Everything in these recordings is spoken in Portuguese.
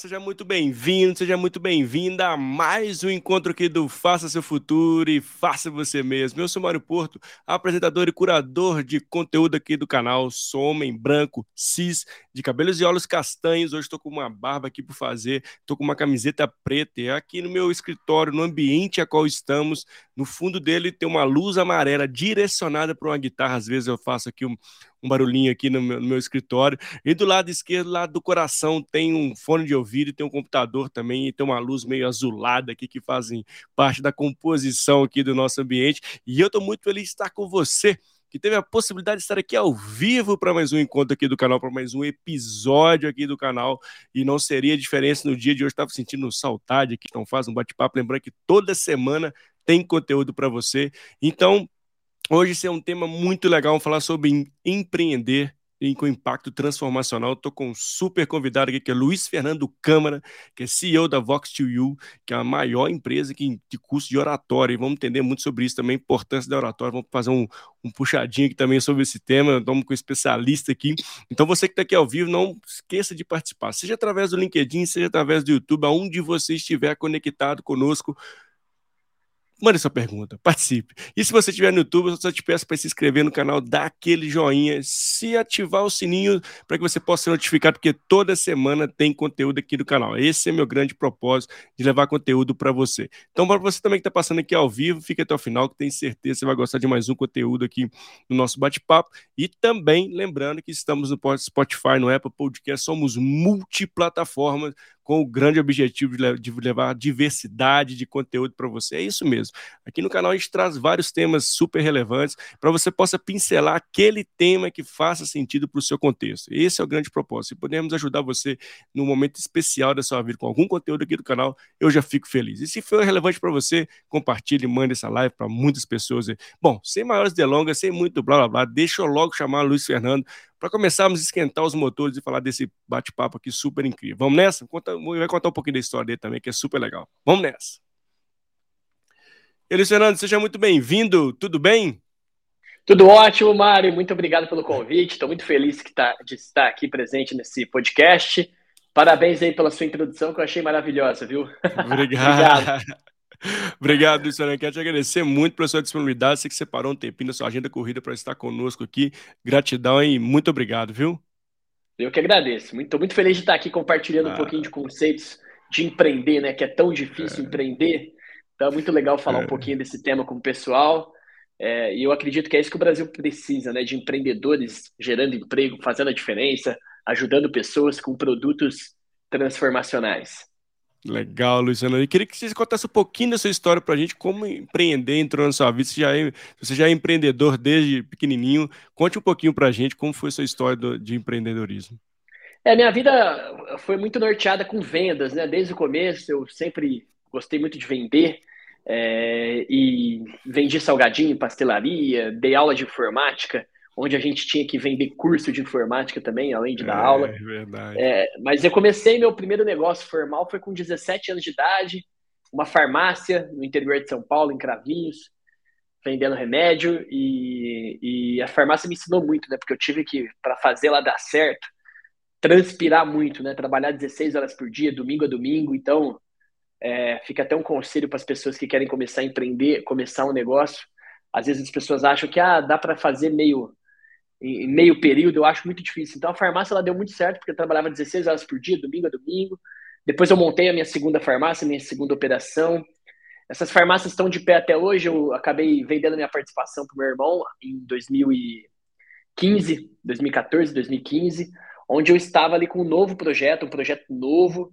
Seja muito bem-vindo, seja muito bem-vinda a mais um encontro aqui do Faça Seu Futuro e Faça Você Mesmo. Eu sou Mário Porto, apresentador e curador de conteúdo aqui do canal. Sou homem branco, cis, de cabelos e olhos castanhos. Hoje estou com uma barba aqui por fazer, estou com uma camiseta preta. E aqui no meu escritório, no ambiente a qual estamos, no fundo dele tem uma luz amarela direcionada para uma guitarra. Às vezes eu faço aqui um, um barulhinho aqui no meu, no meu, escritório. E do lado esquerdo, lado do coração, tem um fone de ouvido, tem um computador também, e tem uma luz meio azulada aqui que fazem parte da composição aqui do nosso ambiente. E eu estou muito feliz de estar com você que teve a possibilidade de estar aqui ao vivo para mais um encontro aqui do canal, para mais um episódio aqui do canal. E não seria diferença no dia de hoje. Estava sentindo saudade aqui, então faz um bate-papo. Lembrando que toda semana tem conteúdo para você. Então, Hoje esse é um tema muito legal, vamos falar sobre empreender e com impacto transformacional. Estou com um super convidado aqui, que é Luiz Fernando Câmara, que é CEO da Vox2U, que é a maior empresa que, de curso de oratória. E vamos entender muito sobre isso também, a importância da oratória. Vamos fazer um, um puxadinho aqui também sobre esse tema. Estamos com um especialista aqui. Então, você que está aqui ao vivo, não esqueça de participar, seja através do LinkedIn, seja através do YouTube, aonde você estiver conectado conosco mande sua pergunta, participe. E se você estiver no YouTube, eu só te peço para se inscrever no canal, dar aquele joinha, se ativar o sininho para que você possa ser notificado, porque toda semana tem conteúdo aqui do canal. Esse é meu grande propósito de levar conteúdo para você. Então, para você também que está passando aqui ao vivo, fique até o final, que tenho certeza que você vai gostar de mais um conteúdo aqui no nosso bate-papo. E também lembrando que estamos no Spotify, no Apple Podcast, somos multiplataformas com o grande objetivo de levar diversidade de conteúdo para você. É isso mesmo. Aqui no canal a gente traz vários temas super relevantes para você possa pincelar aquele tema que faça sentido para o seu contexto. Esse é o grande propósito. Se pudermos ajudar você num momento especial da sua vida com algum conteúdo aqui do canal, eu já fico feliz. E se for relevante para você, compartilhe, mande essa live para muitas pessoas. Bom, sem maiores delongas, sem muito blá blá blá, deixa eu logo chamar Luiz Fernando para começarmos a esquentar os motores e falar desse bate-papo aqui super incrível. Vamos nessa? Conta, vai contar um pouquinho da história dele também, que é super legal. Vamos nessa. Elis Fernando, seja muito bem-vindo, tudo bem? Tudo ótimo, Mário. Muito obrigado pelo convite. Estou muito feliz tá, de estar aqui presente nesse podcast. Parabéns aí pela sua introdução, que eu achei maravilhosa, viu? Obrigado. obrigado. Obrigado, Luciano. Quero te agradecer muito pela sua disponibilidade. Você que separou um tempinho da sua agenda corrida para estar conosco aqui. Gratidão e muito obrigado, viu? Eu que agradeço. Estou muito, muito feliz de estar aqui compartilhando ah. um pouquinho de conceitos de empreender, né? Que é tão difícil é. empreender. Então é muito legal falar é. um pouquinho desse tema com o pessoal. É, e eu acredito que é isso que o Brasil precisa, né? De empreendedores gerando emprego, fazendo a diferença, ajudando pessoas com produtos transformacionais. Legal, Luciano. Eu queria que você contasse um pouquinho da sua história para a gente, como empreender entrou na sua vida. Você já é, você já é empreendedor desde pequenininho. Conte um pouquinho para a gente como foi a sua história do, de empreendedorismo. É, minha vida foi muito norteada com vendas, né? Desde o começo eu sempre gostei muito de vender é, e vendi salgadinho, pastelaria, dei aula de informática onde a gente tinha que vender curso de informática também, além de dar é, aula. Verdade. É, mas eu comecei meu primeiro negócio formal foi com 17 anos de idade, uma farmácia no interior de São Paulo, em Cravinhos, vendendo remédio e, e a farmácia me ensinou muito, né? Porque eu tive que para fazer ela dar certo, transpirar muito, né? Trabalhar 16 horas por dia, domingo a domingo. Então, é, fica até um conselho para as pessoas que querem começar a empreender, começar um negócio. Às vezes as pessoas acham que ah, dá para fazer meio em meio período, eu acho muito difícil. Então a farmácia ela deu muito certo, porque eu trabalhava 16 horas por dia, domingo a domingo. Depois eu montei a minha segunda farmácia, minha segunda operação. Essas farmácias estão de pé até hoje. Eu acabei vendendo minha participação para o meu irmão em 2015, 2014, 2015, onde eu estava ali com um novo projeto, um projeto novo,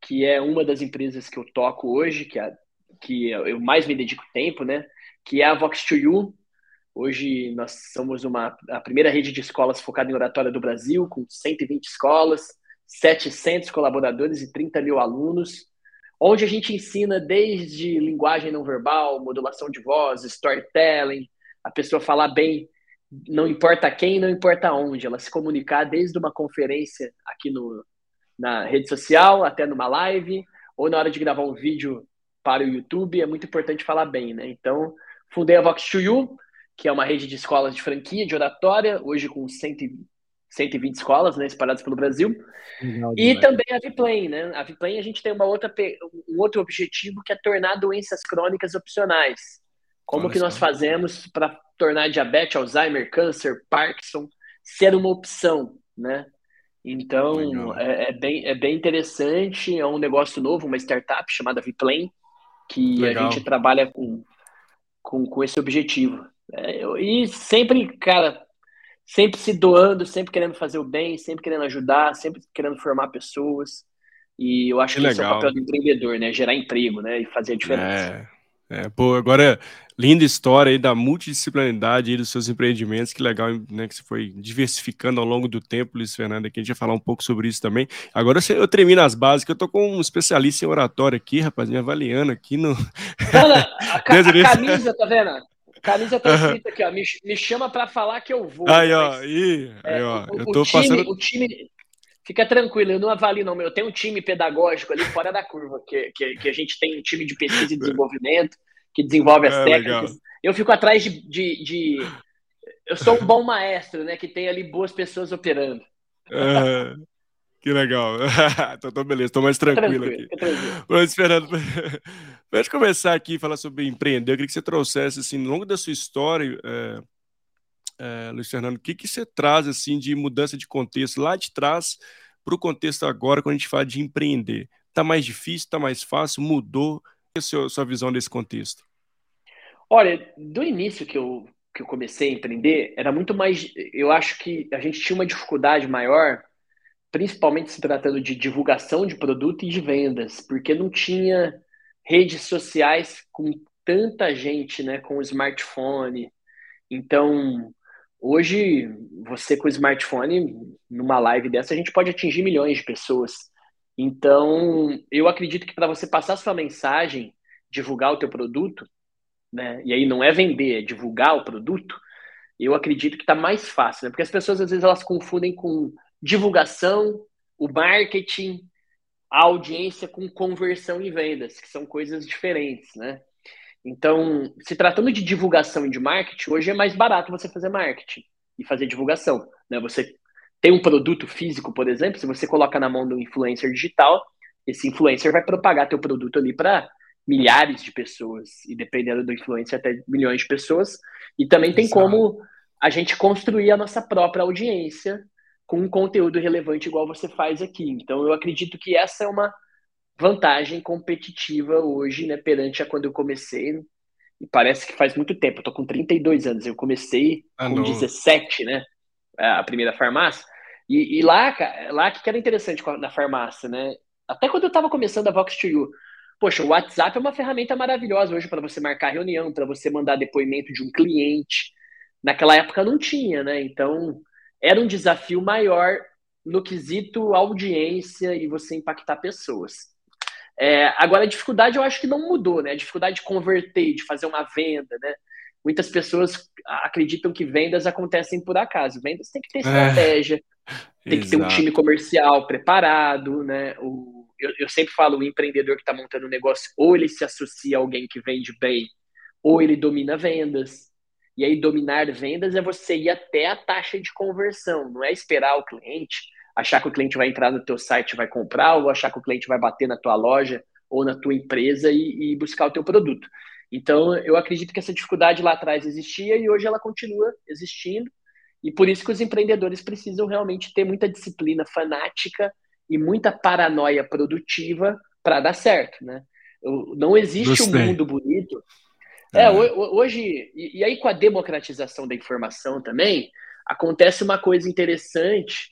que é uma das empresas que eu toco hoje, que, é, que eu mais me dedico tempo, né? Que é a Vox2U, Hoje nós somos uma, a primeira rede de escolas focada em oratória do Brasil, com 120 escolas, 700 colaboradores e 30 mil alunos, onde a gente ensina desde linguagem não verbal, modulação de voz, storytelling, a pessoa falar bem, não importa quem, não importa onde, ela se comunicar desde uma conferência aqui no, na rede social até numa live, ou na hora de gravar um vídeo para o YouTube, é muito importante falar bem, né? Então, fundei a Vox 2 que é uma rede de escolas de franquia, de oratória, hoje com 100, 120 escolas, né, espalhadas pelo Brasil. Legal, e também a Viplane, né? A Viplane a gente tem uma outra, um outro objetivo que é tornar doenças crônicas opcionais. Como Olha que nós fazemos para tornar diabetes, Alzheimer, câncer, Parkinson ser uma opção, né? Então é, é, bem, é bem interessante, é um negócio novo, uma startup chamada Viplane, que Legal. a gente trabalha com, com, com esse objetivo. É, e sempre, cara, sempre se doando, sempre querendo fazer o bem, sempre querendo ajudar, sempre querendo formar pessoas. E eu acho que, que esse é o papel do empreendedor, né? Gerar emprego, né? E fazer a diferença. É, é pô, agora, linda história aí da multidisciplinaridade aí dos seus empreendimentos, que legal, né? Que você foi diversificando ao longo do tempo, Luiz Fernando, aqui a gente vai falar um pouco sobre isso também. Agora eu termino as bases, que eu tô com um especialista em oratório aqui, rapaz, me avaliando aqui no... Olha, a, ca a camisa, tá vendo? Camisa tá escrita aqui, ó. Me, me chama para falar que eu vou. Aí, ó. Aí, é, ó. O, eu tô o time, passando. O time. Fica tranquilo, eu não avalio, não. Eu tenho um time pedagógico ali fora da curva, que, que, que a gente tem um time de pesquisa e desenvolvimento, que desenvolve as é, técnicas. Legal. Eu fico atrás de, de, de, Eu sou um bom maestro, né? Que tem ali boas pessoas operando. É. Que legal. então, tô beleza, tô mais tranquilo, tranquilo aqui. Tranquilo. Mas, Fernando, para gente começar aqui a falar sobre empreender, eu queria que você trouxesse, assim, ao longo da sua história, é, é, Luiz Fernando, o que, que você traz, assim, de mudança de contexto lá de trás para o contexto agora, quando a gente fala de empreender? Tá mais difícil, tá mais fácil, mudou? Qual é a sua, sua visão desse contexto? Olha, do início que eu, que eu comecei a empreender, era muito mais. Eu acho que a gente tinha uma dificuldade maior principalmente se tratando de divulgação de produto e de vendas, porque não tinha redes sociais com tanta gente, né, com o smartphone. Então, hoje, você com o smartphone, numa live dessa, a gente pode atingir milhões de pessoas. Então, eu acredito que para você passar sua mensagem, divulgar o teu produto, né, e aí não é vender, é divulgar o produto, eu acredito que está mais fácil, né? Porque as pessoas às vezes elas confundem com divulgação, o marketing, a audiência com conversão e vendas, que são coisas diferentes, né? Então, se tratando de divulgação e de marketing, hoje é mais barato você fazer marketing e fazer divulgação, né? Você tem um produto físico, por exemplo, se você coloca na mão do influencer digital, esse influencer vai propagar teu produto ali para milhares de pessoas e dependendo do influencer até milhões de pessoas. E também tem Exato. como a gente construir a nossa própria audiência com um conteúdo relevante igual você faz aqui. Então, eu acredito que essa é uma vantagem competitiva hoje, né, perante a quando eu comecei. E parece que faz muito tempo, eu tô com 32 anos, eu comecei ah, com não. 17, né, a primeira farmácia. E, e lá, lá que era interessante na farmácia, né, até quando eu estava começando a Vox to You, poxa, o WhatsApp é uma ferramenta maravilhosa hoje para você marcar reunião, para você mandar depoimento de um cliente. Naquela época não tinha, né, então era um desafio maior no quesito audiência e você impactar pessoas. É, agora, a dificuldade eu acho que não mudou, né? A dificuldade de converter, de fazer uma venda, né? Muitas pessoas acreditam que vendas acontecem por acaso. Vendas tem que ter é. estratégia, é, tem que ter um time comercial preparado, né? O, eu, eu sempre falo, o empreendedor que está montando um negócio, ou ele se associa a alguém que vende bem, ou ele domina vendas. E aí, dominar vendas é você ir até a taxa de conversão, não é esperar o cliente, achar que o cliente vai entrar no teu site e vai comprar, ou achar que o cliente vai bater na tua loja ou na tua empresa e, e buscar o teu produto. Então, eu acredito que essa dificuldade lá atrás existia e hoje ela continua existindo. E por isso que os empreendedores precisam realmente ter muita disciplina fanática e muita paranoia produtiva para dar certo, né? Não existe Gostei. um mundo bonito é, é, hoje, e aí com a democratização da informação também, acontece uma coisa interessante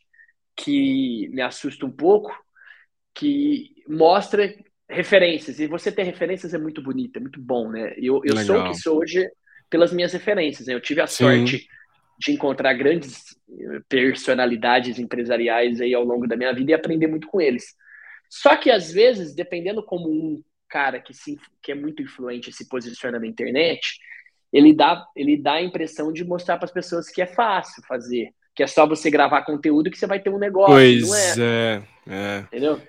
que me assusta um pouco, que mostra referências. E você ter referências é muito bonito, é muito bom, né? Eu, eu sou o que sou hoje pelas minhas referências. Né? Eu tive a Sim. sorte de encontrar grandes eh, personalidades empresariais aí ao longo da minha vida e aprender muito com eles. Só que às vezes, dependendo como um cara que, se, que é muito influente e se posiciona na internet, ele dá, ele dá a impressão de mostrar para as pessoas que é fácil fazer, que é só você gravar conteúdo que você vai ter um negócio. Pois é. é, é. Entendeu?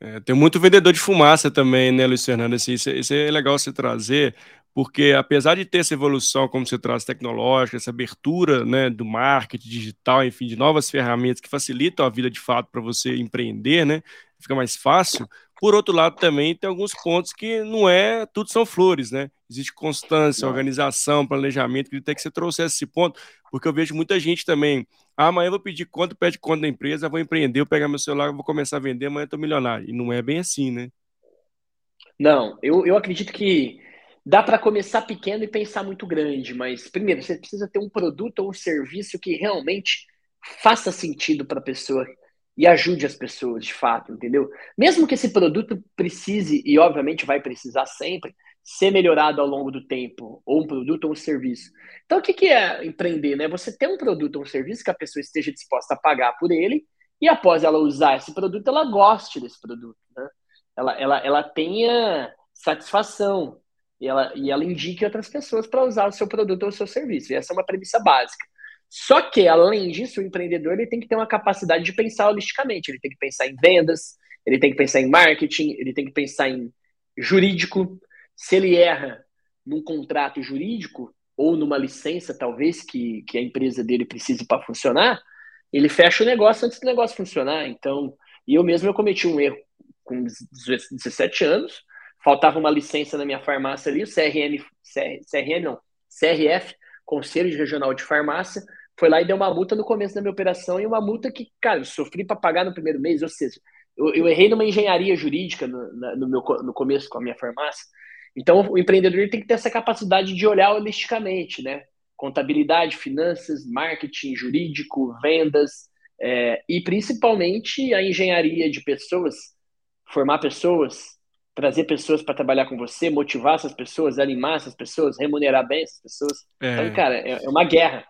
É, tem muito vendedor de fumaça também, né, Luiz Fernando? Isso, é, isso é legal você trazer, porque apesar de ter essa evolução, como você traz, tecnológica, essa abertura né, do marketing digital, enfim, de novas ferramentas que facilitam a vida de fato para você empreender, né? Fica mais fácil. Por outro lado, também tem alguns pontos que não é tudo são flores, né? Existe constância, organização, planejamento, que até que você trouxesse esse ponto, porque eu vejo muita gente também. Ah, amanhã eu vou pedir conta, pede conta da empresa, vou empreender, vou pegar meu celular, vou começar a vender, amanhã eu tô milionário. E não é bem assim, né? Não, eu, eu acredito que dá para começar pequeno e pensar muito grande, mas primeiro você precisa ter um produto ou um serviço que realmente faça sentido para a pessoa e ajude as pessoas de fato, entendeu? Mesmo que esse produto precise, e obviamente vai precisar sempre, ser melhorado ao longo do tempo, ou um produto ou um serviço. Então, o que é empreender? Né? Você ter um produto ou um serviço que a pessoa esteja disposta a pagar por ele, e após ela usar esse produto, ela goste desse produto. Né? Ela, ela, ela tenha satisfação, e ela, e ela indique outras pessoas para usar o seu produto ou o seu serviço. E essa é uma premissa básica. Só que, além disso, o empreendedor ele tem que ter uma capacidade de pensar holisticamente. Ele tem que pensar em vendas, ele tem que pensar em marketing, ele tem que pensar em jurídico. Se ele erra num contrato jurídico ou numa licença, talvez, que, que a empresa dele precise para funcionar, ele fecha o negócio antes do negócio funcionar. Então, e eu mesmo eu cometi um erro com 17 anos, faltava uma licença na minha farmácia ali, o CRM, CRM não, CRF, Conselho Regional de Farmácia, foi lá e deu uma multa no começo da minha operação e uma multa que, cara, eu sofri para pagar no primeiro mês, ou seja, eu, eu errei numa engenharia jurídica no, na, no, meu, no começo com a minha farmácia. Então, o empreendedor tem que ter essa capacidade de olhar holisticamente, né? Contabilidade, finanças, marketing, jurídico, vendas é, e principalmente a engenharia de pessoas, formar pessoas, trazer pessoas para trabalhar com você, motivar essas pessoas, animar essas pessoas, remunerar bem essas pessoas. É. Então, cara, é, é uma guerra.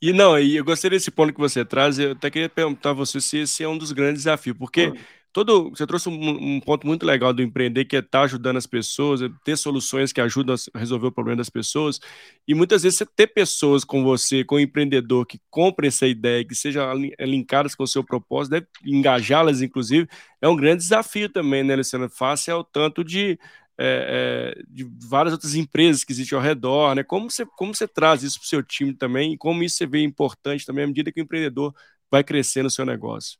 E não, e eu gostei desse ponto que você traz. Eu até queria perguntar a você se esse é um dos grandes desafios, porque todo você trouxe um, um ponto muito legal do empreender, que é estar tá ajudando as pessoas, é ter soluções que ajudam a resolver o problema das pessoas. E muitas vezes você ter pessoas com você, com o um empreendedor, que comprem essa ideia, que sejam linkadas com o seu propósito, deve engajá-las, inclusive, é um grande desafio também, né, Luciana? Fácil é o tanto de é, é, de várias outras empresas que existem ao redor, né? Como você, como você traz isso para o seu time também e como isso você vê importante também à medida que o empreendedor vai crescer no seu negócio?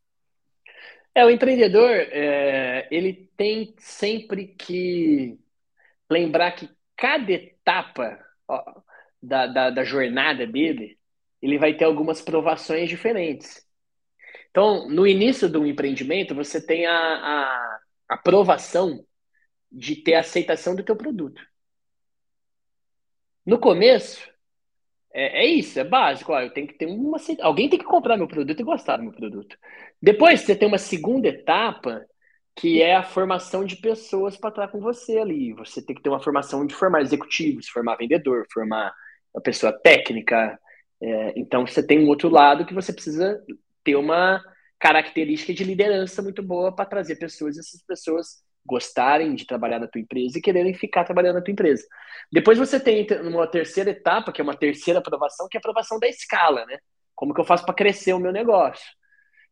É, o empreendedor, é, ele tem sempre que lembrar que cada etapa ó, da, da, da jornada dele, ele vai ter algumas provações diferentes. Então, no início do empreendimento, você tem a, a aprovação de ter aceitação do teu produto. No começo, é, é isso, é básico. Ó, eu tenho que ter uma. Alguém tem que comprar meu produto e gostar do meu produto. Depois você tem uma segunda etapa, que é a formação de pessoas para estar com você ali. Você tem que ter uma formação de formar executivos, formar vendedor, formar uma pessoa técnica. É, então você tem um outro lado que você precisa ter uma característica de liderança muito boa para trazer pessoas e essas pessoas gostarem de trabalhar na tua empresa e quererem ficar trabalhando na tua empresa. Depois você tem uma terceira etapa, que é uma terceira aprovação, que é a aprovação da escala, né? Como que eu faço para crescer o meu negócio?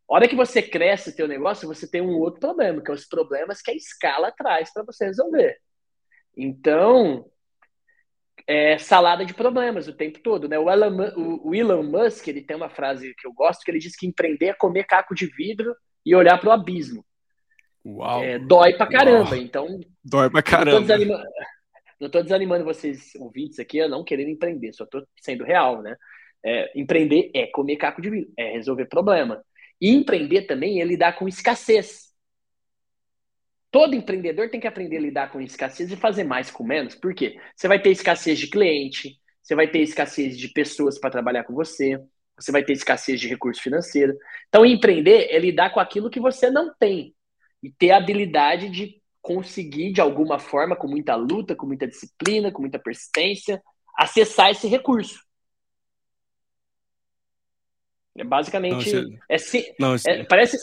A hora que você cresce o teu negócio, você tem um outro problema, que é os problemas que a escala traz para você resolver. Então, é salada de problemas o tempo todo, né? O Elon, o Elon Musk, ele tem uma frase que eu gosto, que ele diz que empreender é comer caco de vidro e olhar para o abismo. Uau. É, dói pra caramba. Uau. Então. Dói pra caramba. Não tô, desanimando, não tô desanimando vocês ouvintes aqui a não querendo empreender, só tô sendo real, né? É, empreender é comer caco de vidro, é resolver problema. E empreender também é lidar com escassez. Todo empreendedor tem que aprender a lidar com escassez e fazer mais com menos. Por quê? Você vai ter escassez de cliente, você vai ter escassez de pessoas para trabalhar com você, você vai ter escassez de recurso financeiro. Então, empreender é lidar com aquilo que você não tem e ter a habilidade de conseguir, de alguma forma, com muita luta, com muita disciplina, com muita persistência, acessar esse recurso. É basicamente. Não, você... é, si... não, você... é, parece,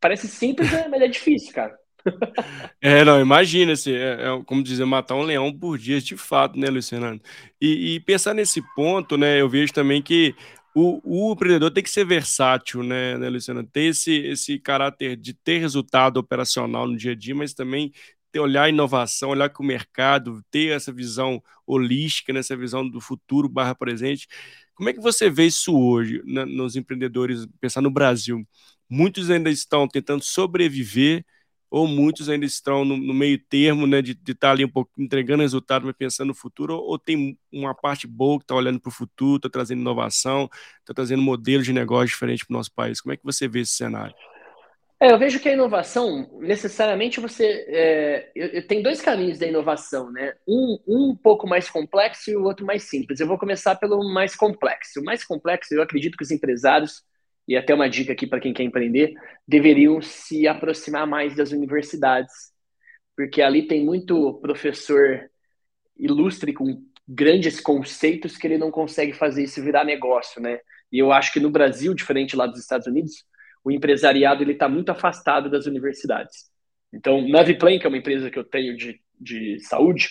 parece simples, né, mas é difícil, cara. É, não, imagina, assim, é, é, como dizer, matar um leão por dia, de fato, né, Fernando? E, e pensar nesse ponto, né, eu vejo também que o, o, empreendedor tem que ser versátil, né, né, Luciano? Ter esse, esse caráter de ter resultado operacional no dia a dia, mas também ter, olhar a inovação, olhar com o mercado, ter essa visão holística, né, visão do futuro barra presente. Como é que você vê isso hoje né, nos empreendedores, pensar no Brasil? Muitos ainda estão tentando sobreviver ou muitos ainda estão no, no meio termo, né, de estar tá ali um pouco entregando resultado, mas pensando no futuro, ou, ou tem uma parte boa que está olhando para o futuro, está trazendo inovação, está trazendo modelos de negócio diferentes para o nosso país? Como é que você vê esse cenário? É, eu vejo que a inovação, necessariamente, você. É, tem dois caminhos da inovação, né? Um, um pouco mais complexo e o outro mais simples. Eu vou começar pelo mais complexo. O mais complexo, eu acredito que os empresários e até uma dica aqui para quem quer empreender, deveriam se aproximar mais das universidades, porque ali tem muito professor ilustre com grandes conceitos que ele não consegue fazer isso virar negócio, né? E eu acho que no Brasil, diferente lá dos Estados Unidos, o empresariado ele está muito afastado das universidades. Então, Naviplan, que é uma empresa que eu tenho de, de saúde,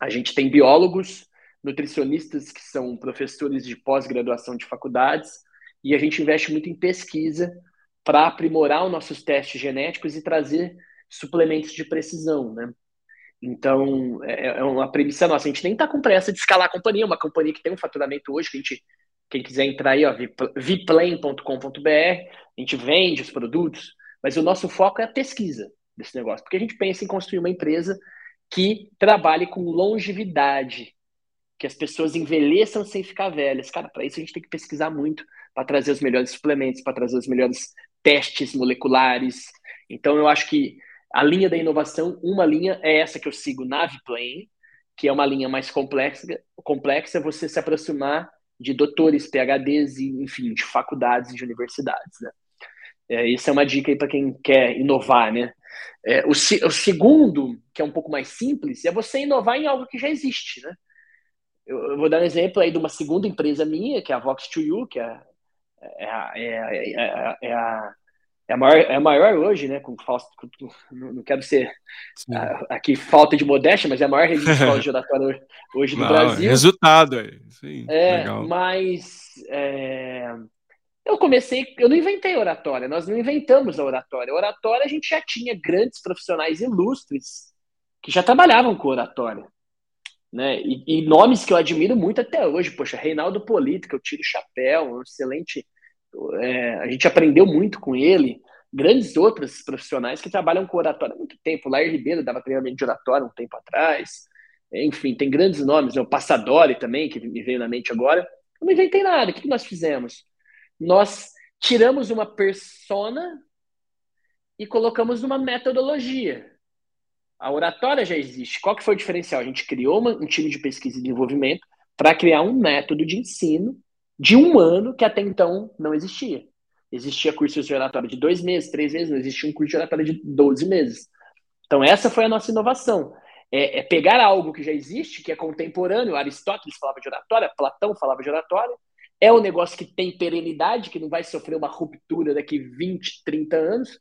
a gente tem biólogos, nutricionistas que são professores de pós-graduação de faculdades, e a gente investe muito em pesquisa para aprimorar os nossos testes genéticos e trazer suplementos de precisão, né? Então, é, é uma premissa nossa. A gente nem está com pressa de escalar a companhia, uma companhia que tem um faturamento hoje, que a gente, quem quiser entrar aí, ó, viplane.com.br, a gente vende os produtos, mas o nosso foco é a pesquisa desse negócio, porque a gente pensa em construir uma empresa que trabalhe com longevidade, que as pessoas envelheçam sem ficar velhas. Cara, para isso a gente tem que pesquisar muito, para trazer os melhores suplementos, para trazer os melhores testes moleculares. Então, eu acho que a linha da inovação, uma linha é essa que eu sigo, Naviplane, que é uma linha mais complexa, complexa você se aproximar de doutores, PhDs, e, enfim, de faculdades e de universidades, né? É, isso é uma dica aí para quem quer inovar, né? É, o, o, segundo, que é um pouco mais simples, é você inovar em algo que já existe, né? Eu, eu vou dar um exemplo aí de uma segunda empresa minha, que é a Vox2U, que é é, é, é, é, a, é, a maior, é a maior hoje, né? Com, não quero ser aqui falta de modéstia, mas é a maior rede de oratória hoje no Brasil. Resultado, Sim, é. Legal. Mas é, eu comecei, eu não inventei oratória, nós não inventamos a oratória. A oratória a gente já tinha grandes profissionais ilustres que já trabalhavam com oratória né? E, e, nomes que eu admiro muito até hoje, poxa, Reinaldo Polito, que eu tiro o chapéu, um excelente. É, a gente aprendeu muito com ele. Grandes outros profissionais que trabalham com oratória há muito tempo. Lair Ribeiro dava treinamento de oratória um tempo atrás. Enfim, tem grandes nomes. Né? O Passadori também, que me veio na mente agora. Eu não inventei nada. O que nós fizemos? Nós tiramos uma persona e colocamos numa metodologia. A oratória já existe. Qual que foi o diferencial? A gente criou uma, um time de pesquisa e desenvolvimento para criar um método de ensino de um ano que até então não existia. Existia cursos de oratória de dois meses, três meses, não existia um curso de oratória de 12 meses. Então, essa foi a nossa inovação. É, é pegar algo que já existe, que é contemporâneo, Aristóteles falava de oratória, Platão falava de oratória, é um negócio que tem perenidade, que não vai sofrer uma ruptura daqui 20, 30 anos.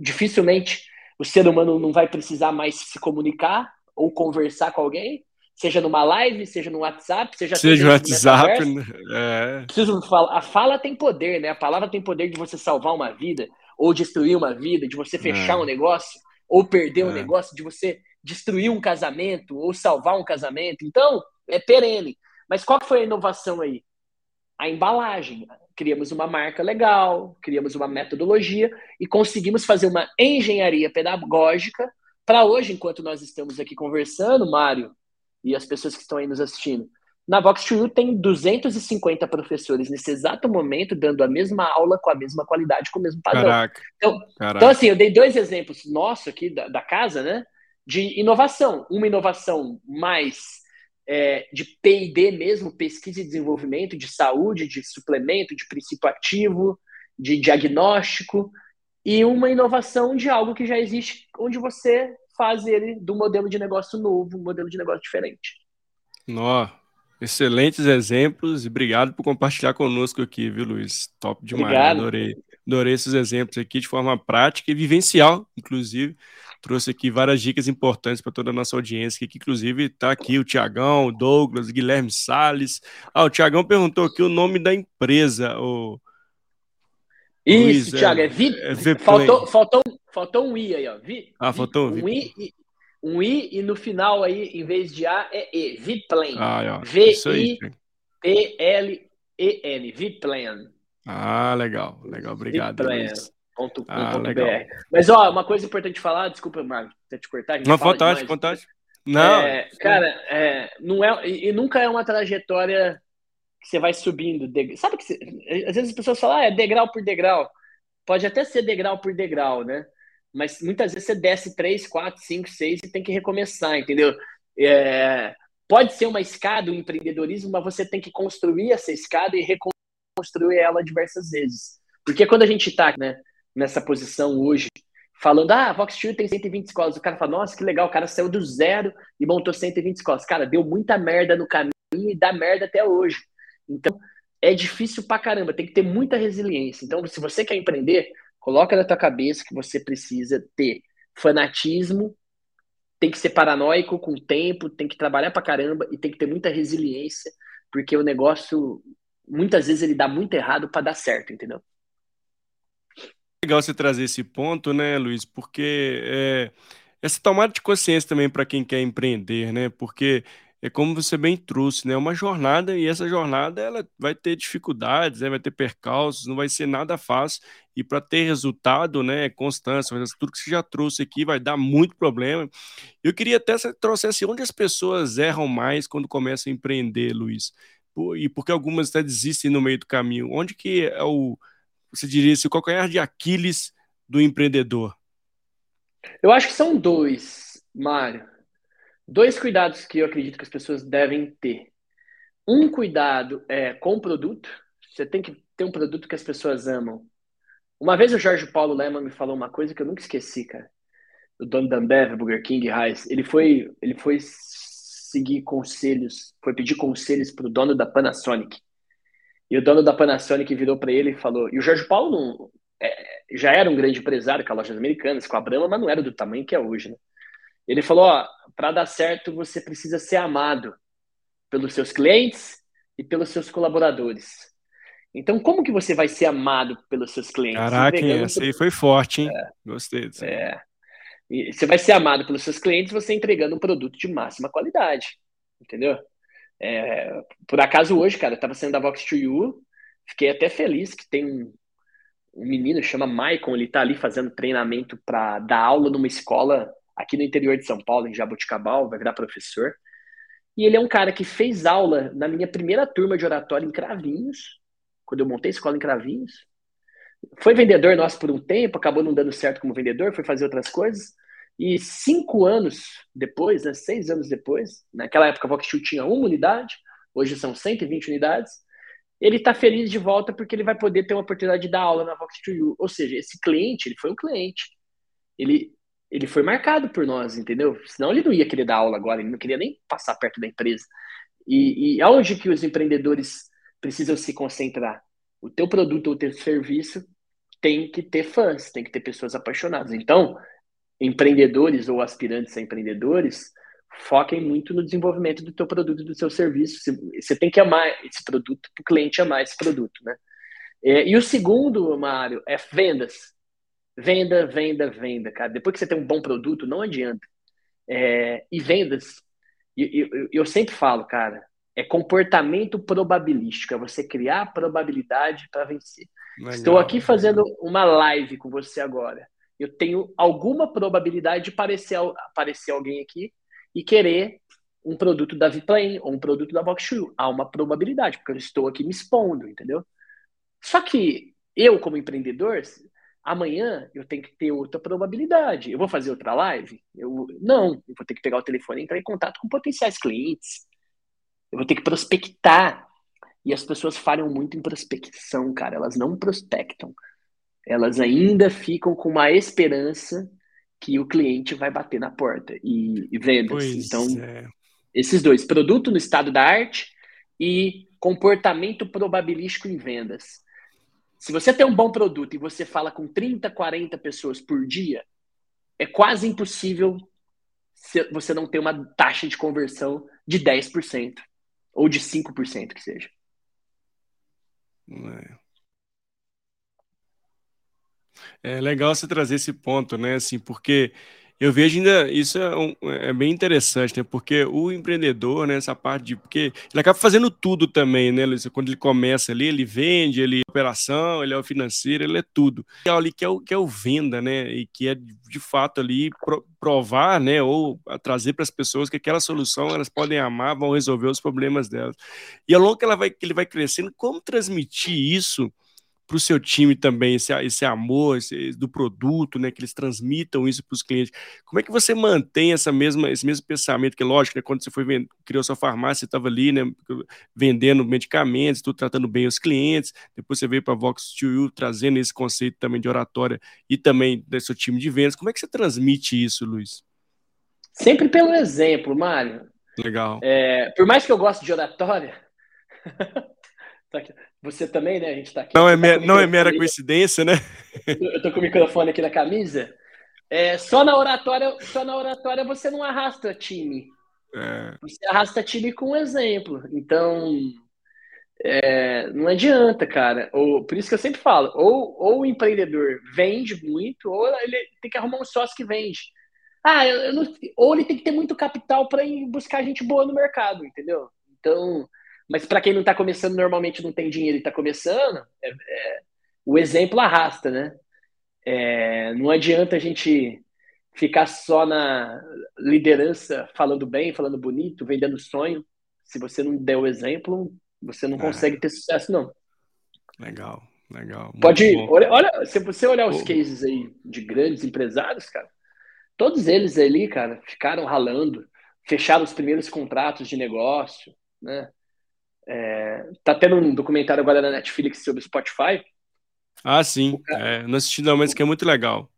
Dificilmente o ser humano não vai precisar mais se comunicar ou conversar com alguém, seja numa live, seja no WhatsApp, seja seja no WhatsApp, né? é. Preciso falar, a fala tem poder, né? A palavra tem poder de você salvar uma vida ou destruir uma vida, de você fechar é. um negócio ou perder é. um negócio, de você destruir um casamento ou salvar um casamento. Então, é perene. Mas qual foi a inovação aí? A embalagem criamos uma marca legal, criamos uma metodologia e conseguimos fazer uma engenharia pedagógica para hoje, enquanto nós estamos aqui conversando, Mário, e as pessoas que estão aí nos assistindo. Na Vox2U tem 250 professores nesse exato momento dando a mesma aula com a mesma qualidade, com o mesmo padrão. Caraca, então, caraca. então assim, eu dei dois exemplos nossos aqui da, da casa, né? De inovação. Uma inovação mais é, de P&D mesmo, pesquisa e desenvolvimento, de saúde, de suplemento, de princípio ativo, de diagnóstico, e uma inovação de algo que já existe, onde você faz ele do modelo de negócio novo, um modelo de negócio diferente. Nó, excelentes exemplos e obrigado por compartilhar conosco aqui, viu, Luiz? Top demais, obrigado. adorei. Adorei esses exemplos aqui de forma prática e vivencial, inclusive, trouxe aqui várias dicas importantes para toda a nossa audiência, que inclusive está aqui o Tiagão, o Douglas, Guilherme Sales. Ah, o Tiagão perguntou aqui o nome da empresa. O... Isso, Luiz, Thiago, é, é, é faltou, faltou, faltou um I aí, ó. Vi... Ah, faltou um I. Um I e no final aí, em vez de A, é E. Viplan. Ah, V-I-P-L-E-N. Viplan. Ah, legal, legal, obrigado. Ponto, ah, legal. Mas, ó, uma coisa importante falar, desculpa, Marco, até te cortar. Não, vontade, vontade. Não. É, cara, é, não é, e nunca é uma trajetória que você vai subindo. De, sabe que você, às vezes as pessoas falam, ah, é degrau por degrau. Pode até ser degrau por degrau, né? Mas muitas vezes você desce 3, 4, 5, 6 e tem que recomeçar, entendeu? É, pode ser uma escada, o um empreendedorismo, mas você tem que construir essa escada e reconstruir ela diversas vezes. Porque quando a gente está né, nessa posição hoje, falando, ah, a Vox Studio tem 120 escolas, o cara fala, nossa, que legal, o cara saiu do zero e montou 120 escolas. Cara, deu muita merda no caminho e dá merda até hoje. Então, é difícil pra caramba, tem que ter muita resiliência. Então, se você quer empreender, coloca na tua cabeça que você precisa ter fanatismo, tem que ser paranoico com o tempo, tem que trabalhar pra caramba e tem que ter muita resiliência, porque o negócio, muitas vezes, ele dá muito errado para dar certo, entendeu? Legal você trazer esse ponto, né, Luiz? Porque é, essa tomada de consciência também para quem quer empreender, né? Porque é como você bem trouxe, né? Uma jornada e essa jornada ela vai ter dificuldades, né? vai ter percalços, não vai ser nada fácil e para ter resultado, né? Constância, tudo que você já trouxe aqui vai dar muito problema. Eu queria até que você trouxesse onde as pessoas erram mais quando começam a empreender, Luiz, e porque algumas até desistem no meio do caminho. Onde que é o você diria assim, o calcanhar de Aquiles do empreendedor? Eu acho que são dois, Mário. Dois cuidados que eu acredito que as pessoas devem ter. Um cuidado é com o produto. Você tem que ter um produto que as pessoas amam. Uma vez o Jorge Paulo Lema me falou uma coisa que eu nunca esqueci, cara. O dono da Ambev, Burger King, Heinz. Ele foi, ele foi seguir conselhos, foi pedir conselhos para o dono da Panasonic. E o dono da Panasonic virou para ele e falou. E o Jorge Paulo não, é, já era um grande empresário com as lojas americanas, com a Brahma, mas não era do tamanho que é hoje, né? Ele falou: ó, para dar certo, você precisa ser amado pelos seus clientes e pelos seus colaboradores. Então, como que você vai ser amado pelos seus clientes? Caraca, essa aí foi forte, hein? É, Gostei disso. É. E você vai ser amado pelos seus clientes você entregando um produto de máxima qualidade. Entendeu? É, por acaso hoje, cara, eu tava saindo da Vox 2U, fiquei até feliz que tem um, um menino chama Maicon, ele tá ali fazendo treinamento para dar aula numa escola aqui no interior de São Paulo, em Jaboticabal, vai virar professor. E ele é um cara que fez aula na minha primeira turma de oratório em Cravinhos, quando eu montei a escola em Cravinhos. Foi vendedor nosso por um tempo, acabou não dando certo como vendedor, foi fazer outras coisas. E cinco anos depois, né, seis anos depois, naquela época a Voxil tinha uma unidade, hoje são 120 unidades, ele está feliz de volta porque ele vai poder ter uma oportunidade de dar aula na Vox2U. Ou seja, esse cliente, ele foi um cliente. Ele ele foi marcado por nós, entendeu? Senão ele não ia querer dar aula agora, ele não queria nem passar perto da empresa. E, e aonde que os empreendedores precisam se concentrar? O teu produto ou o teu serviço tem que ter fãs, tem que ter pessoas apaixonadas. Então, empreendedores ou aspirantes a empreendedores, foquem muito no desenvolvimento do teu produto, do seu serviço. Você tem que amar esse produto, para o cliente amar esse produto, né? É, e o segundo, Mário, é vendas. Venda, venda, venda, cara. Depois que você tem um bom produto, não adianta. É, e vendas, eu, eu, eu sempre falo, cara, é comportamento probabilístico, é você criar probabilidade para vencer. Legal. Estou aqui fazendo uma live com você agora. Eu tenho alguma probabilidade de aparecer, aparecer alguém aqui e querer um produto da Viplane ou um produto da Voxshoe. Há uma probabilidade, porque eu estou aqui me expondo, entendeu? Só que eu, como empreendedor, amanhã eu tenho que ter outra probabilidade. Eu vou fazer outra live? Eu, não, eu vou ter que pegar o telefone e entrar em contato com potenciais clientes. Eu vou ter que prospectar. E as pessoas falham muito em prospecção, cara. Elas não prospectam. Elas ainda ficam com uma esperança que o cliente vai bater na porta e, e vendas. Pois então, é. esses dois, produto no estado da arte e comportamento probabilístico em vendas. Se você tem um bom produto e você fala com 30, 40 pessoas por dia, é quase impossível você não ter uma taxa de conversão de 10% ou de 5% que seja. É. é legal você trazer esse ponto, né? Assim, porque eu vejo ainda, isso é, um, é, bem interessante, né? Porque o empreendedor, né, essa parte de. Porque ele acaba fazendo tudo também, né, Luiz? Quando ele começa ali, ele vende, ele é operação, ele é o financeiro, ele é tudo. E ali que é o, que é o venda, né? E que é de fato ali provar, né? Ou trazer para as pessoas que aquela solução elas podem amar, vão resolver os problemas delas. E ao longo que, ela vai, que ele vai crescendo, como transmitir isso? Para o seu time também, esse, esse amor esse, do produto, né, que eles transmitam isso para os clientes. Como é que você mantém essa mesma, esse mesmo pensamento, que lógico, né, quando você foi vend... criou sua farmácia, você estava ali, né, vendendo medicamentos, tudo tratando bem os clientes, depois você veio para a Vox 2 trazendo esse conceito também de oratória e também do seu time de vendas. Como é que você transmite isso, Luiz? Sempre pelo exemplo, Mário. Legal. É, por mais que eu goste de oratória, tá você também, né? A gente tá aqui. Não, é, tá não é mera coincidência, né? Eu tô com o microfone aqui na camisa. É, só na oratória, só na oratória você não arrasta time. É. Você arrasta time com um exemplo. Então, é, não adianta, cara. Ou, por isso que eu sempre falo, ou, ou o empreendedor vende muito, ou ele tem que arrumar um sócio que vende. Ah, eu, eu não, ou ele tem que ter muito capital para ir buscar gente boa no mercado, entendeu? Então, mas para quem não está começando, normalmente não tem dinheiro e está começando, é, é, o exemplo arrasta, né? É, não adianta a gente ficar só na liderança, falando bem, falando bonito, vendendo sonho. Se você não der o exemplo, você não é. consegue ter sucesso, não. Legal, legal. Pode ir. Olha, olha, se você olhar os cases aí de grandes empresários, cara, todos eles ali, cara, ficaram ralando, fecharam os primeiros contratos de negócio, né? É, tá tendo um documentário agora na Netflix sobre Spotify. Ah, sim. Cara, é, não assisti não, mas que é muito legal.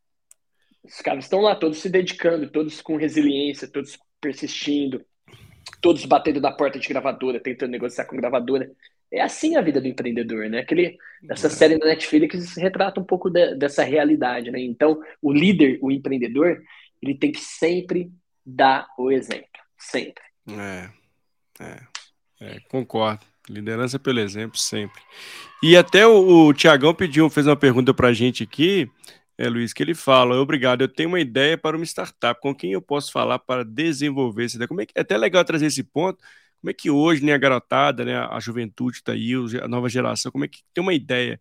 Os caras estão lá todos se dedicando, todos com resiliência, todos persistindo, todos batendo na porta de gravadora, tentando negociar com gravadora. É assim a vida do empreendedor, né? Aquele, essa é. série na Netflix retrata um pouco de, dessa realidade, né? Então, o líder, o empreendedor, ele tem que sempre dar o exemplo. Sempre. É. É. É, concordo. Liderança pelo exemplo, sempre. E até o, o Tiagão pediu, fez uma pergunta para a gente aqui, é, Luiz, que ele fala: Obrigado, eu tenho uma ideia para uma startup. Com quem eu posso falar para desenvolver essa ideia? Como é, que, é até legal trazer esse ponto. Como é que hoje, né, a garotada, né, a juventude está aí, a nova geração, como é que tem uma ideia?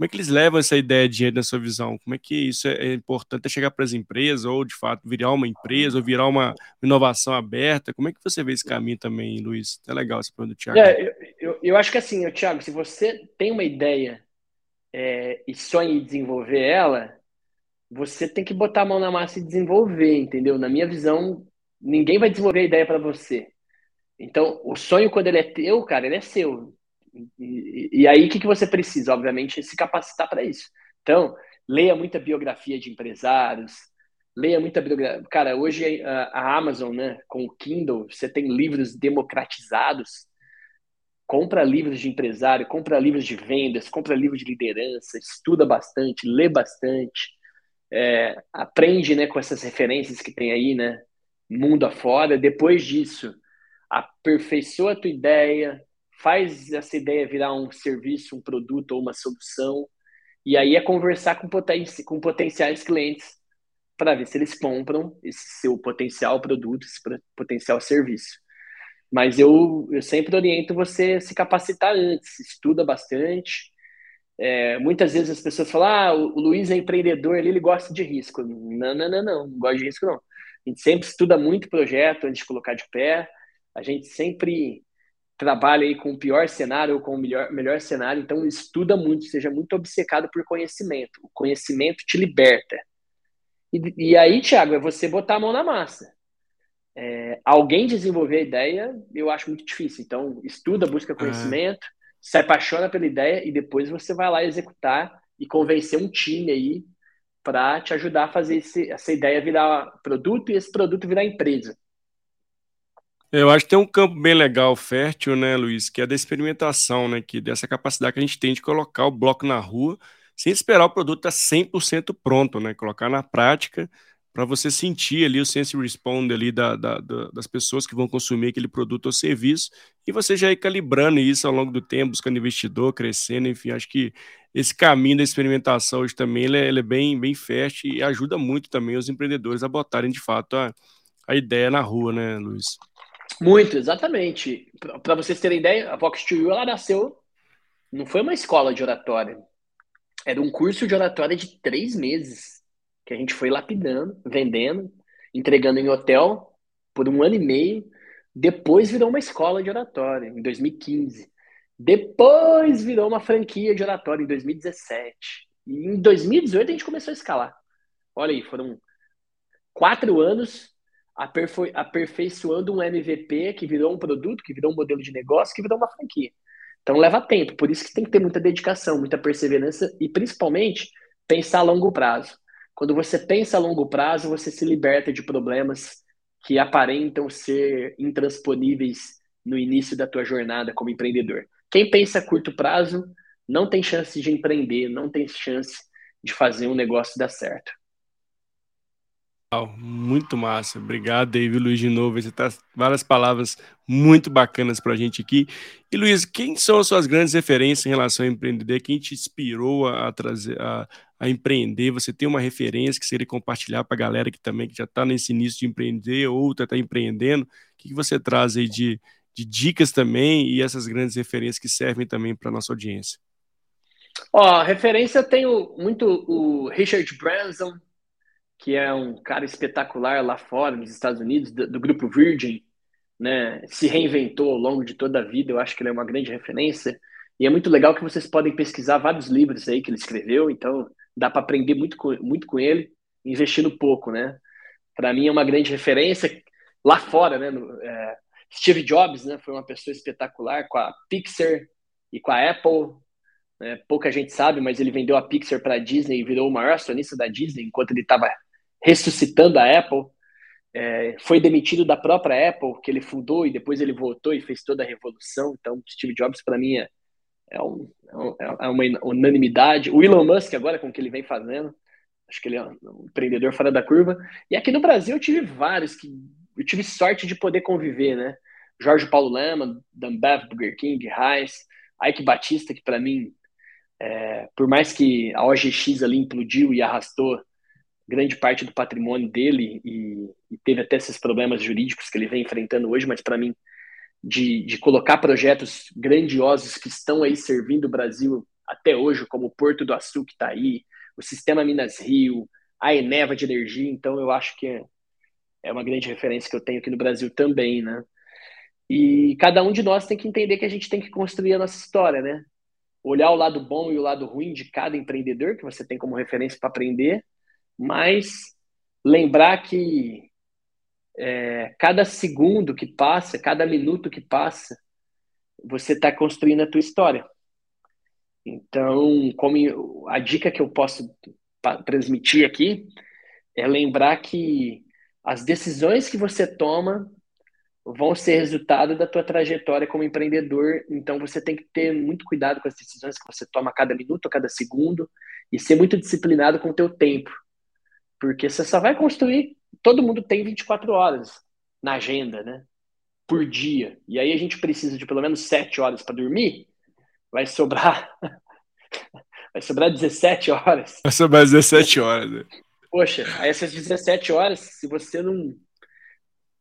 Como é que eles levam essa ideia adiante na sua visão? Como é que isso é, é importante é chegar para as empresas, ou de fato virar uma empresa, ou virar uma inovação aberta? Como é que você vê esse caminho também, Luiz? É legal esse ponto do Thiago. É, eu, eu, eu, acho que assim, Thiago, se você tem uma ideia é, e sonha em desenvolver ela, você tem que botar a mão na massa e desenvolver, entendeu? Na minha visão, ninguém vai desenvolver a ideia para você. Então, o sonho, quando ele é teu, cara, ele é seu. E, e aí, o que, que você precisa? Obviamente, se capacitar para isso. Então, leia muita biografia de empresários, leia muita biografia. Cara, hoje a, a Amazon, né, com o Kindle, você tem livros democratizados. Compra livros de empresário, compra livros de vendas, compra livros de liderança, estuda bastante, lê bastante, é, aprende né, com essas referências que tem aí, né, mundo afora. Depois disso, aperfeiçoa a tua ideia, faz essa ideia virar um serviço, um produto ou uma solução, e aí é conversar com, poten com potenciais clientes para ver se eles compram esse seu potencial produto, esse potencial serviço. Mas eu, eu sempre oriento você se capacitar antes, estuda bastante. É, muitas vezes as pessoas falam, ah, o, o Luiz é empreendedor, ele, ele gosta de risco. Não, não, não, não, não gosta de risco não. A gente sempre estuda muito projeto antes de colocar de pé, a gente sempre trabalha aí com o pior cenário ou com o melhor, melhor cenário, então estuda muito, seja muito obcecado por conhecimento. O conhecimento te liberta. E, e aí, Thiago, é você botar a mão na massa. É, alguém desenvolver a ideia, eu acho muito difícil. Então, estuda, busca conhecimento, uhum. se apaixona pela ideia e depois você vai lá executar e convencer um time aí para te ajudar a fazer esse, essa ideia virar produto e esse produto virar empresa. Eu acho que tem um campo bem legal, fértil, né, Luiz, que é da experimentação, né, que dessa capacidade que a gente tem de colocar o bloco na rua sem esperar o produto estar 100% pronto, né, colocar na prática, para você sentir ali o sense responde ali da, da, da, das pessoas que vão consumir aquele produto ou serviço e você já ir calibrando isso ao longo do tempo, buscando investidor, crescendo, enfim, acho que esse caminho da experimentação hoje também ele é, ele é bem, bem fértil e ajuda muito também os empreendedores a botarem de fato a, a ideia na rua, né, Luiz? Muito, exatamente. Para vocês terem ideia, a Vox 2 ela nasceu, não foi uma escola de oratória, era um curso de oratória de três meses que a gente foi lapidando, vendendo, entregando em hotel por um ano e meio. Depois virou uma escola de oratória em 2015. Depois virou uma franquia de oratória em 2017. E em 2018 a gente começou a escalar. Olha aí, foram quatro anos aperfei aperfeiçoando um MVP que virou um produto, que virou um modelo de negócio, que virou uma franquia. Então leva tempo, por isso que tem que ter muita dedicação, muita perseverança e principalmente pensar a longo prazo. Quando você pensa a longo prazo, você se liberta de problemas que aparentam ser intransponíveis no início da tua jornada como empreendedor. Quem pensa a curto prazo não tem chance de empreender, não tem chance de fazer um negócio dar certo. Muito massa. Obrigado, David Luiz, de novo. Você tá várias palavras muito bacanas para a gente aqui. E Luiz, quem são as suas grandes referências em relação a empreender? Quem te inspirou a, trazer a, a empreender? Você tem uma referência que seria compartilhar para a galera que também que já está nesse início de empreender, outra está empreendendo? O que, que você traz aí de, de dicas também e essas grandes referências que servem também para nossa audiência? Ó, referência tenho muito o Richard Branson, que é um cara espetacular lá fora, nos Estados Unidos, do, do, grupo Virgin, né? Se reinventou ao longo de toda a vida, eu acho que ele é uma grande referência. E é muito legal que vocês podem pesquisar vários livros aí que ele escreveu, então dá para aprender muito com, muito com ele, investindo pouco, né? Para mim é uma grande referência lá fora, né? No, é, Steve Jobs, né? Foi uma pessoa espetacular com a Pixar e com a Apple. Né? Pouca gente sabe, mas ele vendeu a Pixar para a Disney e virou o maior acionista da Disney enquanto ele estava ressuscitando a Apple. É, foi demitido da própria Apple, que ele fundou, e depois ele voltou e fez toda a revolução. Então, Steve Jobs, para mim, é, é, um, é, é uma unanimidade. O Elon Musk, agora, com o que ele vem fazendo, acho que ele é um empreendedor fora da curva. E aqui no Brasil, eu tive vários que eu tive sorte de poder conviver, né? Jorge Paulo Lema, Danbev, Burger King, Reis, Ike Batista, que para mim, é, por mais que a OGX ali implodiu e arrastou grande parte do patrimônio dele e, e, teve até esses problemas jurídicos que ele vem enfrentando hoje, mas para mim, de, de colocar projetos grandiosos que estão aí servindo o Brasil até hoje, como o Porto do Açu que está aí, o Sistema Minas Rio, a Eneva de Energia, então eu acho que é, é uma grande referência que eu tenho aqui no Brasil também, né? E cada um de nós tem que entender que a gente tem que construir a nossa história, né? Olhar o lado bom e o lado ruim de cada empreendedor que você tem como referência para aprender mas lembrar que é, cada segundo que passa, cada minuto que passa, você está construindo a tua história. Então, como a dica que eu posso transmitir aqui é lembrar que as decisões que você toma vão ser resultado da tua trajetória como empreendedor. Então, você tem que ter muito cuidado com as decisões que você toma a cada minuto, a cada segundo, e ser muito disciplinado com o teu tempo. Porque você só vai construir. Todo mundo tem 24 horas na agenda, né? Por dia. E aí a gente precisa de pelo menos 7 horas para dormir. Vai sobrar. vai sobrar 17 horas. Vai sobrar 17 horas. Né? Poxa, aí essas 17 horas, se você não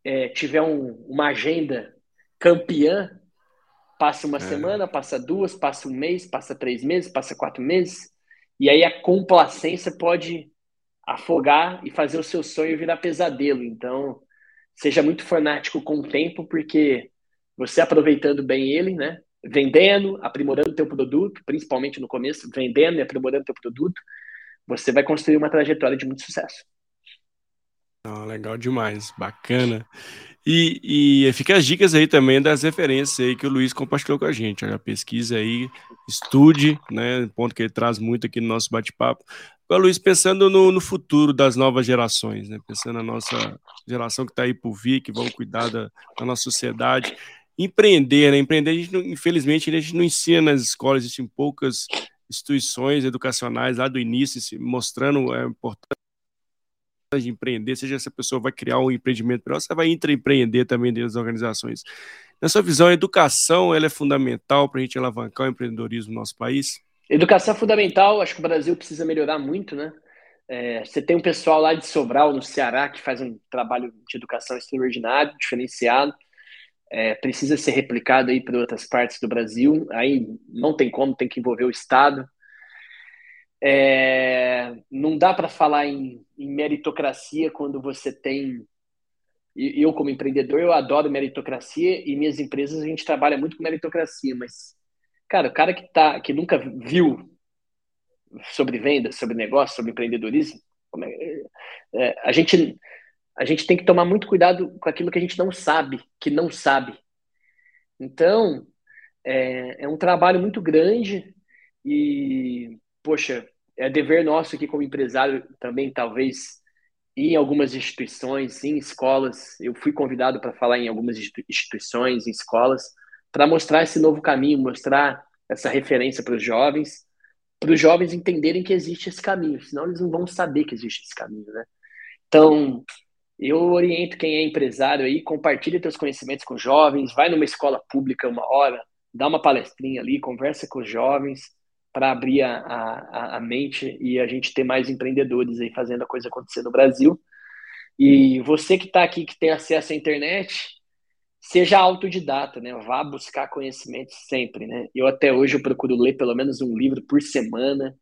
é, tiver um, uma agenda campeã, passa uma é. semana, passa duas, passa um mês, passa três meses, passa quatro meses, e aí a complacência pode afogar e fazer o seu sonho virar pesadelo. Então, seja muito fanático com o tempo, porque você aproveitando bem ele, né? Vendendo, aprimorando o teu produto, principalmente no começo, vendendo e aprimorando o teu produto, você vai construir uma trajetória de muito sucesso. Oh, legal demais, bacana. E, e fica as dicas aí também das referências aí que o Luiz compartilhou com a gente. A pesquisa aí, estude, né? Ponto que ele traz muito aqui no nosso bate-papo. Luiz, pensando no, no, futuro das novas gerações, né? pensando na nossa geração que está aí por vir, que vão cuidar da, da nossa sociedade, empreender, né? Empreender, a gente não, infelizmente, a gente não ensina nas escolas, existem poucas instituições educacionais lá do início mostrando a importância de empreender, seja essa pessoa vai criar um empreendimento para você vai intraempreender também dentro das organizações. Na sua visão, a educação ela é fundamental para a gente alavancar o empreendedorismo no nosso país? Educação é fundamental, acho que o Brasil precisa melhorar muito, né? É, você tem um pessoal lá de Sobral, no Ceará, que faz um trabalho de educação extraordinário, diferenciado, é, precisa ser replicado aí para outras partes do Brasil, aí não tem como, tem que envolver o Estado, é, não dá para falar em, em, meritocracia quando você tem. Eu, como empreendedor, eu adoro meritocracia e minhas empresas a gente trabalha muito com meritocracia, mas, cara, o cara que, tá, que nunca viu sobre vendas, sobre negócio, sobre empreendedorismo, é, é, a, gente, a gente tem que tomar muito cuidado com aquilo que a gente não sabe, que não sabe. Então, é, é um trabalho muito grande e poxa, é dever nosso aqui como empresário também, talvez, em algumas instituições, em escolas. Eu fui convidado para falar em algumas instituições, em escolas, para mostrar esse novo caminho, mostrar essa referência para os jovens, para os jovens entenderem que existe esse caminho, senão eles não vão saber que existe esse caminho, né? Então, eu oriento quem é empresário aí, compartilhe seus conhecimentos com jovens, vai numa escola pública uma hora, dá uma palestrinha ali, conversa com os jovens, para abrir a, a, a, mente e a gente ter mais empreendedores aí fazendo a coisa acontecer no Brasil. E você que está aqui, que tem acesso à internet, seja autodidata, né? Vá buscar conhecimento sempre, né? Eu até hoje eu procuro ler pelo menos um livro por semana.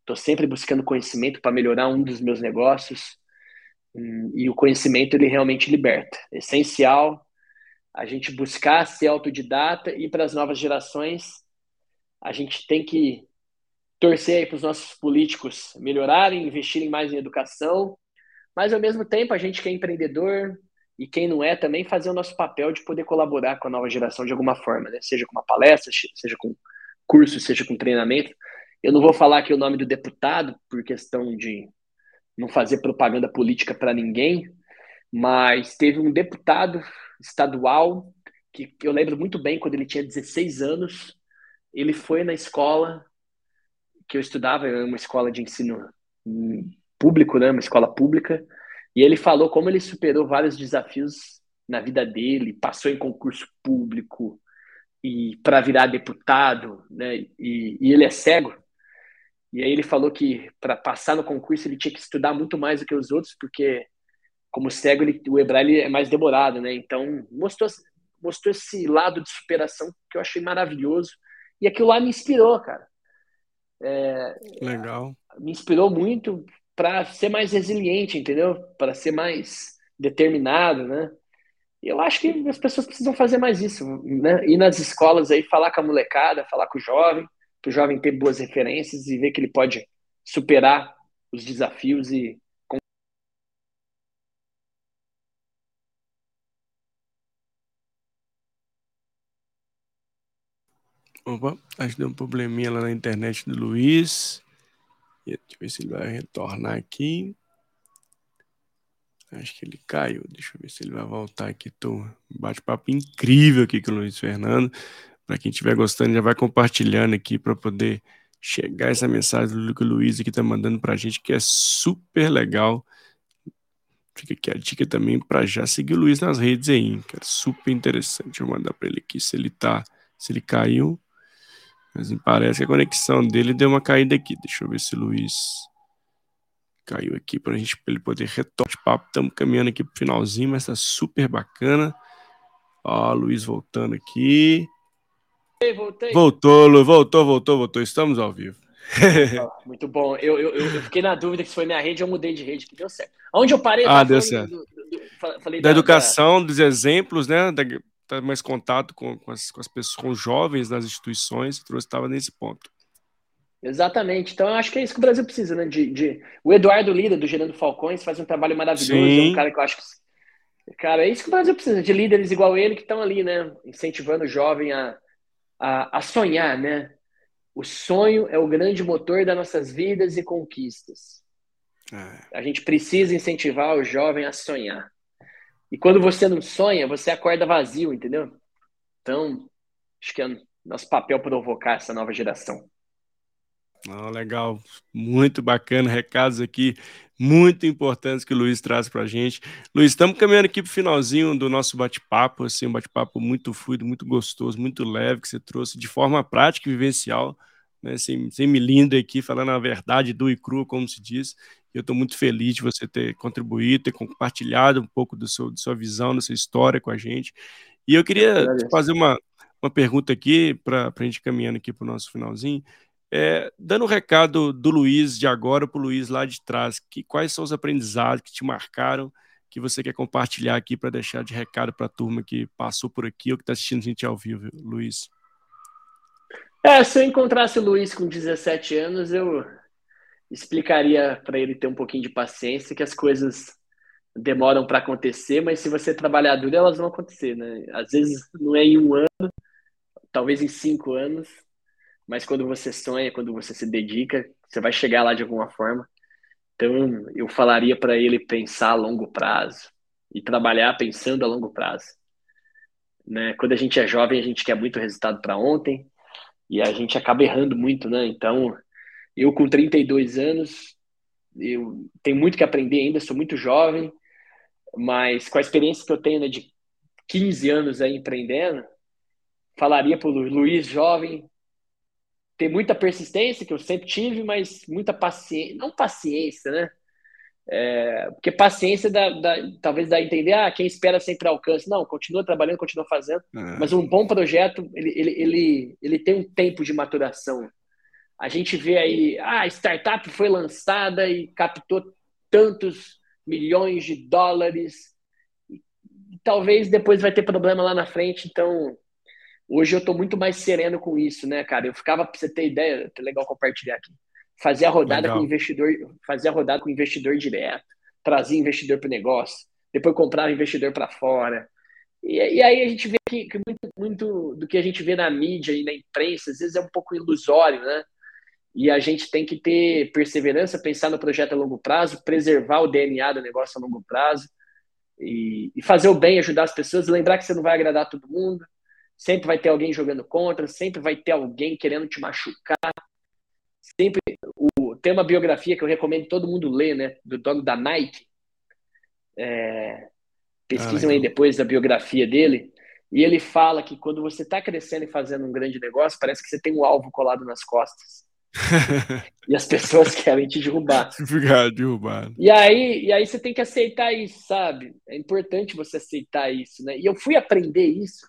Estou sempre buscando conhecimento para melhorar um dos meus negócios. Hum, e o conhecimento ele realmente liberta. É essencial a gente buscar ser autodidata e para as novas gerações a gente tem que torcer para os nossos políticos melhorarem, investirem mais em educação, mas ao mesmo tempo a gente que é empreendedor e quem não é também fazer o nosso papel de poder colaborar com a nova geração de alguma forma, né? seja com uma palestra, seja com curso, seja com treinamento. Eu não vou falar aqui o nome do deputado por questão de não fazer propaganda política para ninguém, mas teve um deputado estadual que eu lembro muito bem quando ele tinha 16 anos, ele foi na escola que eu estudava, uma escola de ensino público, né, uma escola pública, e ele falou como ele superou vários desafios na vida dele, passou em concurso público e para virar deputado, né, e, e ele é cego. E aí ele falou que para passar no concurso ele tinha que estudar muito mais do que os outros, porque como cego ele, o hebraico é mais demorado, né? Então mostrou mostrou esse lado de superação que eu achei maravilhoso e aquilo lá me inspirou, cara. É, Legal. Me inspirou muito para ser mais resiliente, entendeu? Para ser mais determinado, né? E eu acho que as pessoas precisam fazer mais isso, né? Ir nas escolas aí, falar com a molecada, falar com o jovem, para o jovem ter boas referências e ver que ele pode superar os desafios e Opa, acho que deu um probleminha lá na internet do Luiz. Deixa eu ver se ele vai retornar aqui. Acho que ele caiu. Deixa eu ver se ele vai voltar aqui. Tô bate-papo incrível aqui com o Luiz Fernando. Para quem estiver gostando, já vai compartilhando aqui para poder chegar essa mensagem do que o Luiz aqui tá mandando para a gente, que é super legal. Fica aqui a dica também para já seguir o Luiz nas redes aí, que é super interessante. Eu mandar para ele aqui se ele tá, se ele caiu. Mas me parece que a conexão dele deu uma caída aqui. Deixa eu ver se o Luiz caiu aqui para gente pra ele poder retornar papo. Estamos caminhando aqui para o finalzinho, mas está super bacana. Ó, Luiz voltando aqui. Voltei. Voltou, Lu, voltou, voltou, voltou. Estamos ao vivo. Muito bom. Eu, eu, eu, fiquei na dúvida se foi minha rede, eu mudei de rede, que deu certo. Onde eu parei? Ah, deu certo. Do, do, do, da, da, educação, da... dos exemplos, né? Da, mais contato com, com, as, com as pessoas, com os jovens nas instituições, trouxe estava nesse ponto. Exatamente. Então, eu acho que é isso que o Brasil precisa, né? De, de... O Eduardo Lida, do Gerando Falcões, faz um trabalho maravilhoso. Sim. É um cara que eu acho que. Cara, é isso que o Brasil precisa, de líderes igual ele que estão ali, né? Incentivando o jovem a, a, a sonhar, né? O sonho é o grande motor das nossas vidas e conquistas. É. A gente precisa incentivar o jovem a sonhar. E quando você não sonha, você acorda vazio, entendeu? Então, acho que é nosso papel provocar essa nova geração. Oh, legal, muito bacana, recados aqui muito importantes que o Luiz traz para a gente. Luiz, estamos caminhando aqui para o finalzinho do nosso bate-papo, assim, um bate-papo muito fluido, muito gostoso, muito leve, que você trouxe de forma prática e vivencial, né, sem, sem me aqui, falando a verdade do e cru, como se diz. Eu estou muito feliz de você ter contribuído, ter compartilhado um pouco do seu, de sua visão, da sua história com a gente. E eu queria fazer uma, uma pergunta aqui, para a gente caminhando aqui para o nosso finalzinho. É, dando o um recado do Luiz de agora para o Luiz lá de trás, que, quais são os aprendizados que te marcaram, que você quer compartilhar aqui para deixar de recado para a turma que passou por aqui ou que está assistindo a gente ao vivo, Luiz? É, se eu encontrasse o Luiz com 17 anos, eu explicaria para ele ter um pouquinho de paciência, que as coisas demoram para acontecer, mas se você trabalhar duro, elas vão acontecer, né? Às vezes não é em um ano, talvez em cinco anos, mas quando você sonha, quando você se dedica, você vai chegar lá de alguma forma. Então, eu falaria para ele pensar a longo prazo e trabalhar pensando a longo prazo. Né? Quando a gente é jovem, a gente quer muito resultado para ontem e a gente acaba errando muito, né? Então, eu com 32 anos, eu tenho muito que aprender ainda, sou muito jovem, mas com a experiência que eu tenho né, de 15 anos aí empreendendo, falaria para o Luiz jovem, ter muita persistência, que eu sempre tive, mas muita paciência, não paciência, né? É, porque paciência dá, dá, talvez dá a entender, ah, quem espera sempre alcance. Não, continua trabalhando, continua fazendo. É. Mas um bom projeto, ele, ele, ele, ele tem um tempo de maturação. A gente vê aí, ah, a startup foi lançada e captou tantos milhões de dólares. E, talvez depois vai ter problema lá na frente, então Hoje eu estou muito mais sereno com isso, né, cara? Eu ficava, para você ter ideia, é legal compartilhar aqui. Fazer a rodada legal. com investidor, fazer a rodada com investidor direto, trazer investidor para o negócio, depois comprar o investidor para fora. E, e, aí a gente vê que, que, muito, muito do que a gente vê na mídia e na imprensa, às vezes é um pouco ilusório, né? E a gente tem que ter perseverança, pensar no projeto a longo prazo, preservar o DNA do negócio a longo prazo e, e fazer o bem, ajudar as pessoas, lembrar que você não vai agradar todo mundo, Sempre vai ter alguém jogando contra, sempre vai ter alguém querendo te machucar. Sempre o tem uma biografia que eu recomendo todo mundo ler, né, do dono da Nike. É, pesquisem ah, aí depois da biografia dele. E ele fala que quando você está crescendo e fazendo um grande negócio, parece que você tem um alvo colado nas costas. e as pessoas querem te derrubar. Ficar derrubado. E aí, e aí você tem que aceitar isso, sabe? É importante você aceitar isso, né? E eu fui aprender isso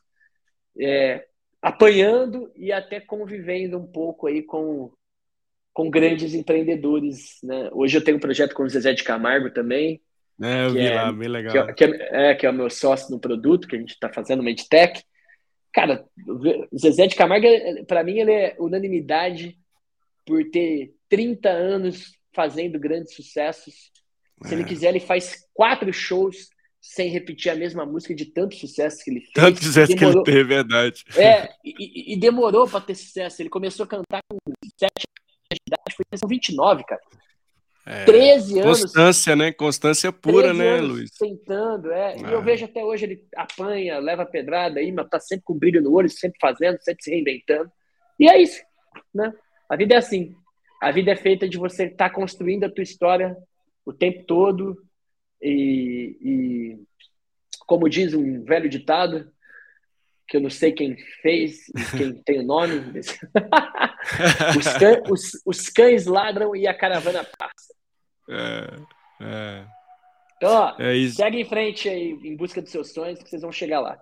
é, apanhando e até convivendo um pouco aí com, com grandes empreendedores. Né? Hoje eu tenho um projeto com o Zezé de Camargo também. É, eu vi é, lá, bem legal. Que, é, que, é, que é o meu sócio no produto, que a gente está fazendo, o Medtech. Cara, o Zezé de Camargo, para mim, ele é unanimidade por ter 30 anos fazendo grandes sucessos. Se ele é. quiser, ele faz quatro shows sem repetir a mesma música de tanto sucesso que ele fez. Tanto sucesso demorou, que ele teve, verdade. É, e, e demorou para ter sucesso. Ele começou a cantar com 7 anos de idade, foi com 29, cara. É, 13 anos. Constância, né? Constância pura, né, Luiz? Tentando, é. E eu é. vejo até hoje ele apanha, leva pedrada aí, mas tá sempre com brilho no olho, sempre fazendo, sempre se reinventando. E é isso, né? A vida é assim. A vida é feita de você estar tá construindo a tua história o tempo todo, e, e, como diz um velho ditado, que eu não sei quem fez quem tem o nome, os, cães, os, os, cães ladram e a caravana passa. É, é. Então, ó, é segue em frente aí em busca dos seus sonhos, que vocês vão chegar lá.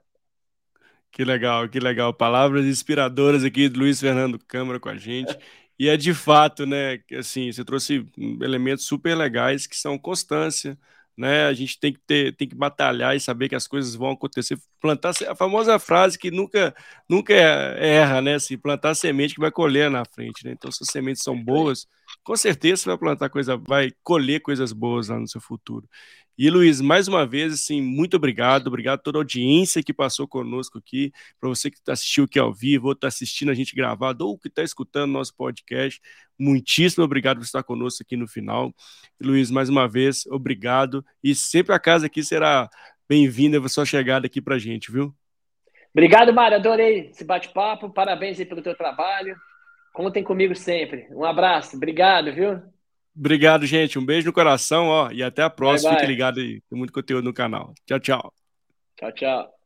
Que legal, que legal. Palavras inspiradoras aqui do Luiz Fernando Câmara com a gente. E é de fato, né, assim, você trouxe elementos super legais que são constância, né? A gente tem que ter, tem que batalhar e saber que as coisas vão acontecer. Plantar a famosa frase que nunca, nunca erra, né? Se plantar semente que vai colher na frente, né? Então, se as sementes são boas, com certeza você vai plantar coisa, vai colher coisas boas lá no seu futuro. E Luiz, mais uma vez, assim, muito obrigado, obrigado a toda a audiência que passou conosco aqui, para você que tá assistiu aqui ao vivo, ou está assistindo a gente gravado, ou que está escutando nosso podcast, muitíssimo obrigado por estar conosco aqui no final. E, Luiz, mais uma vez, obrigado, e sempre a casa aqui será bem-vinda a sua chegada aqui para a gente, viu? Obrigado, Mário, adorei esse bate-papo, parabéns aí pelo teu trabalho, Contem comigo sempre. Um abraço, obrigado, viu? Obrigado, gente. Um beijo no coração, ó, e até a próxima. Bye, bye. Fique ligado aí, tem muito conteúdo no canal. Tchau, tchau. Tchau, tchau.